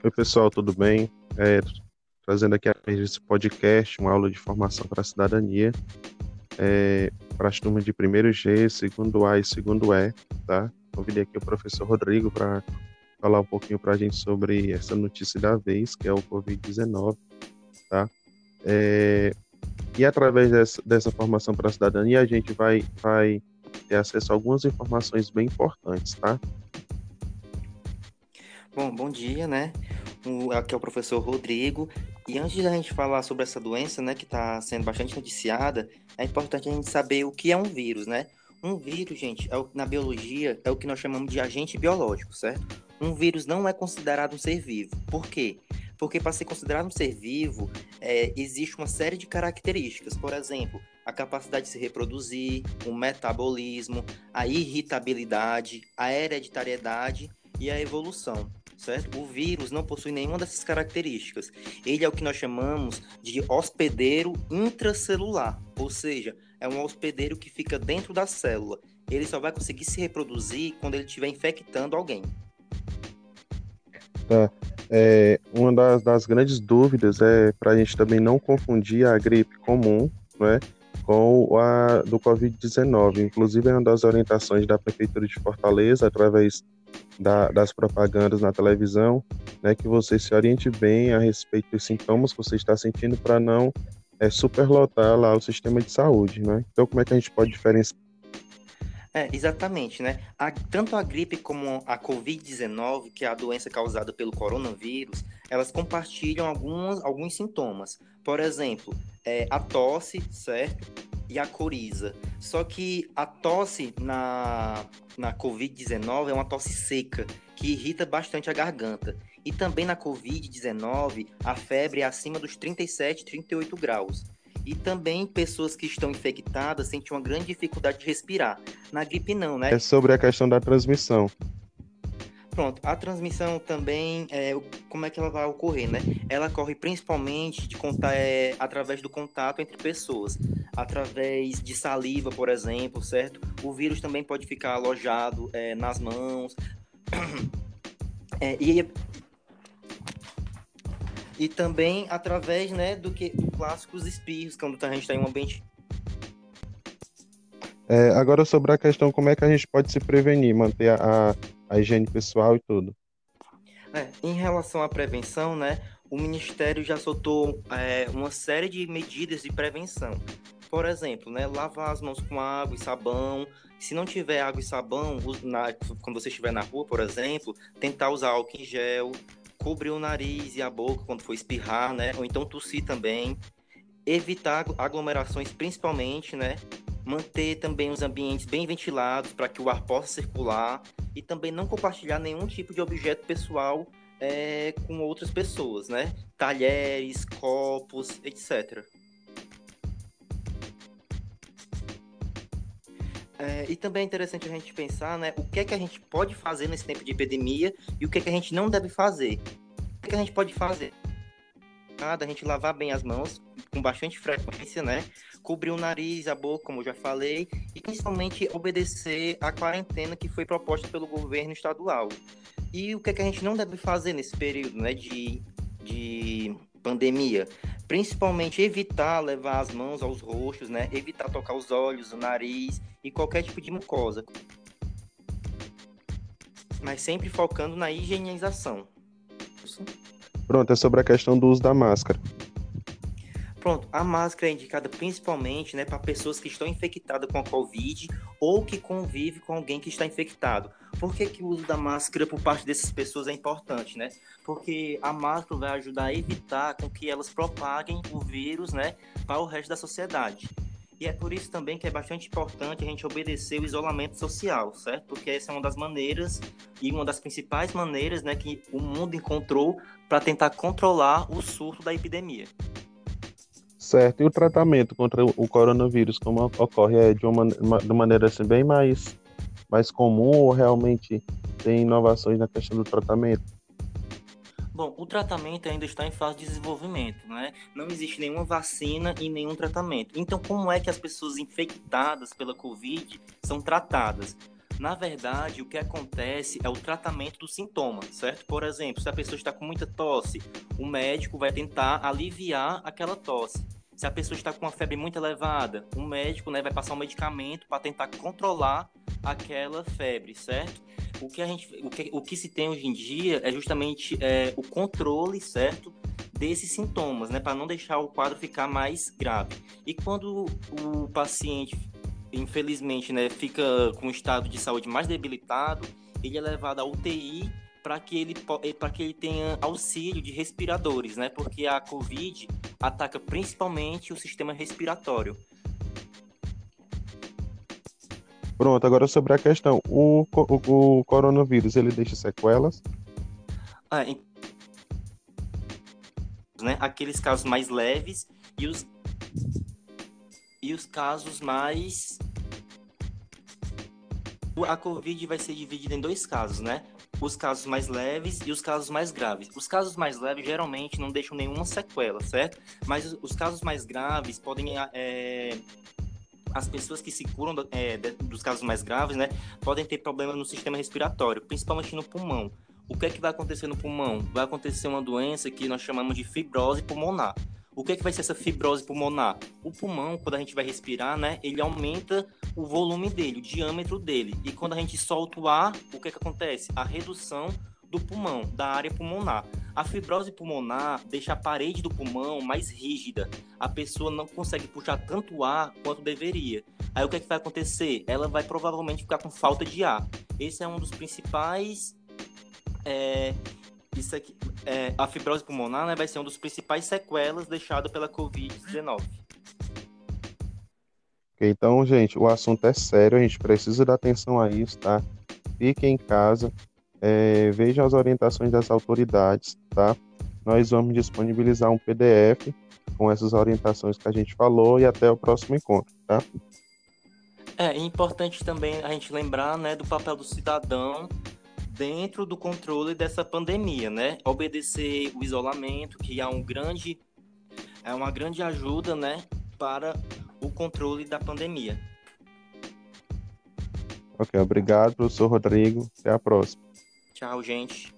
Oi, pessoal, tudo bem? É, trazendo aqui esse podcast, uma aula de formação para a cidadania, é, para as turmas de primeiro G, segundo A e segundo E, tá? Convidei aqui o professor Rodrigo para falar um pouquinho para a gente sobre essa notícia da vez, que é o Covid-19, tá? É, e através dessa, dessa formação para a cidadania, a gente vai, vai ter acesso a algumas informações bem importantes, tá? Bom, bom dia, né? Aqui é o professor Rodrigo. E antes da gente falar sobre essa doença, né, que está sendo bastante noticiada, é importante a gente saber o que é um vírus, né? Um vírus, gente, é o, na biologia, é o que nós chamamos de agente biológico, certo? Um vírus não é considerado um ser vivo. Por quê? Porque para ser considerado um ser vivo, é, existe uma série de características. Por exemplo, a capacidade de se reproduzir, o metabolismo, a irritabilidade, a hereditariedade e a evolução certo? O vírus não possui nenhuma dessas características. Ele é o que nós chamamos de hospedeiro intracelular, ou seja, é um hospedeiro que fica dentro da célula. Ele só vai conseguir se reproduzir quando ele estiver infectando alguém. Tá. É, uma das, das grandes dúvidas é para a gente também não confundir a gripe comum, né? com a do Covid-19. Inclusive, é uma das orientações da Prefeitura de Fortaleza, através da, das propagandas na televisão, né, que você se oriente bem a respeito dos sintomas que você está sentindo para não é, superlotar lá o sistema de saúde, né? Então, como é que a gente pode diferenciar? É, exatamente, né? A, tanto a gripe como a Covid-19, que é a doença causada pelo coronavírus, elas compartilham alguns, alguns sintomas. Por exemplo, é, a tosse, certo? E a coriza. Só que a tosse na, na Covid-19 é uma tosse seca, que irrita bastante a garganta. E também na Covid-19, a febre é acima dos 37, 38 graus. E também pessoas que estão infectadas sentem uma grande dificuldade de respirar. Na gripe não, né? É sobre a questão da transmissão. Pronto, a transmissão também, é, como é que ela vai ocorrer, né? Ela ocorre principalmente de contar, é, através do contato entre pessoas, através de saliva, por exemplo, certo? O vírus também pode ficar alojado é, nas mãos. É, e, e também através né, do que do clássicos espirros, quando a gente está em um ambiente. É, agora sobre a questão como é que a gente pode se prevenir, manter a, a higiene pessoal e tudo. É, em relação à prevenção, né, o Ministério já soltou é, uma série de medidas de prevenção. Por exemplo, né, lavar as mãos com água e sabão. Se não tiver água e sabão, na, quando você estiver na rua, por exemplo, tentar usar álcool em gel, cobrir o nariz e a boca quando for espirrar, né, ou então tossir também. Evitar aglomerações, principalmente, né, manter também os ambientes bem ventilados para que o ar possa circular e também não compartilhar nenhum tipo de objeto pessoal é, com outras pessoas, né? Talheres, copos, etc. É, e também é interessante a gente pensar, né, o que é que a gente pode fazer nesse tempo de epidemia e o que é que a gente não deve fazer. O que, é que a gente pode fazer? A gente lavar bem as mãos com bastante frequência, né? Cobrir o nariz, a boca, como eu já falei, e principalmente obedecer à quarentena que foi proposta pelo governo estadual. E o que, é que a gente não deve fazer nesse período, né, de, de pandemia? Principalmente evitar levar as mãos aos roxos, né? Evitar tocar os olhos, o nariz e qualquer tipo de mucosa. Mas sempre focando na higienização. Pronto, é sobre a questão do uso da máscara. Pronto, a máscara é indicada principalmente né, para pessoas que estão infectadas com a Covid ou que convivem com alguém que está infectado. Por que, que o uso da máscara por parte dessas pessoas é importante, né? Porque a máscara vai ajudar a evitar com que elas propaguem o vírus, né, para o resto da sociedade. E é por isso também que é bastante importante a gente obedecer o isolamento social, certo? Porque essa é uma das maneiras e uma das principais maneiras, né, que o mundo encontrou para tentar controlar o surto da epidemia. Certo. E o tratamento contra o coronavírus, como ocorre? É de uma, de maneira assim, bem mais, mais comum ou realmente tem inovações na questão do tratamento? Bom, o tratamento ainda está em fase de desenvolvimento, né? Não existe nenhuma vacina e nenhum tratamento. Então, como é que as pessoas infectadas pela Covid são tratadas? Na verdade, o que acontece é o tratamento do sintoma, certo? Por exemplo, se a pessoa está com muita tosse, o médico vai tentar aliviar aquela tosse. Se a pessoa está com uma febre muito elevada, o médico né, vai passar um medicamento para tentar controlar aquela febre, certo? O que, a gente, o que, o que se tem hoje em dia é justamente é, o controle, certo? desses sintomas, né, para não deixar o quadro ficar mais grave. E quando o paciente infelizmente, né, fica com um estado de saúde mais debilitado, ele é levado à UTI para que ele para que ele tenha auxílio de respiradores, né? Porque a COVID ataca principalmente o sistema respiratório. Pronto, agora sobre a questão, o, o, o coronavírus, ele deixa sequelas? Ah, né? Aqueles casos mais leves e os e os casos mais. A Covid vai ser dividida em dois casos, né? Os casos mais leves e os casos mais graves. Os casos mais leves geralmente não deixam nenhuma sequela, certo? Mas os casos mais graves podem. É... As pessoas que se curam é, dos casos mais graves, né, podem ter problemas no sistema respiratório, principalmente no pulmão. O que é que vai acontecer no pulmão? Vai acontecer uma doença que nós chamamos de fibrose pulmonar. O que, é que vai ser essa fibrose pulmonar? O pulmão, quando a gente vai respirar, né, ele aumenta o volume dele, o diâmetro dele. E quando a gente solta o ar, o que, é que acontece? A redução do pulmão, da área pulmonar. A fibrose pulmonar deixa a parede do pulmão mais rígida. A pessoa não consegue puxar tanto ar quanto deveria. Aí o que, é que vai acontecer? Ela vai provavelmente ficar com falta de ar. Esse é um dos principais é, isso aqui, é, a fibrose pulmonar né, vai ser uma das principais sequelas deixadas pela Covid-19. Então, gente, o assunto é sério, a gente precisa dar atenção a isso, tá? Fique em casa, é, veja as orientações das autoridades, tá? Nós vamos disponibilizar um PDF com essas orientações que a gente falou e até o próximo encontro, tá? É importante também a gente lembrar, né, do papel do cidadão dentro do controle dessa pandemia, né? Obedecer o isolamento, que é um grande é uma grande ajuda, né, para o controle da pandemia. Ok, obrigado, professor Rodrigo. Até a próxima. Tchau, gente.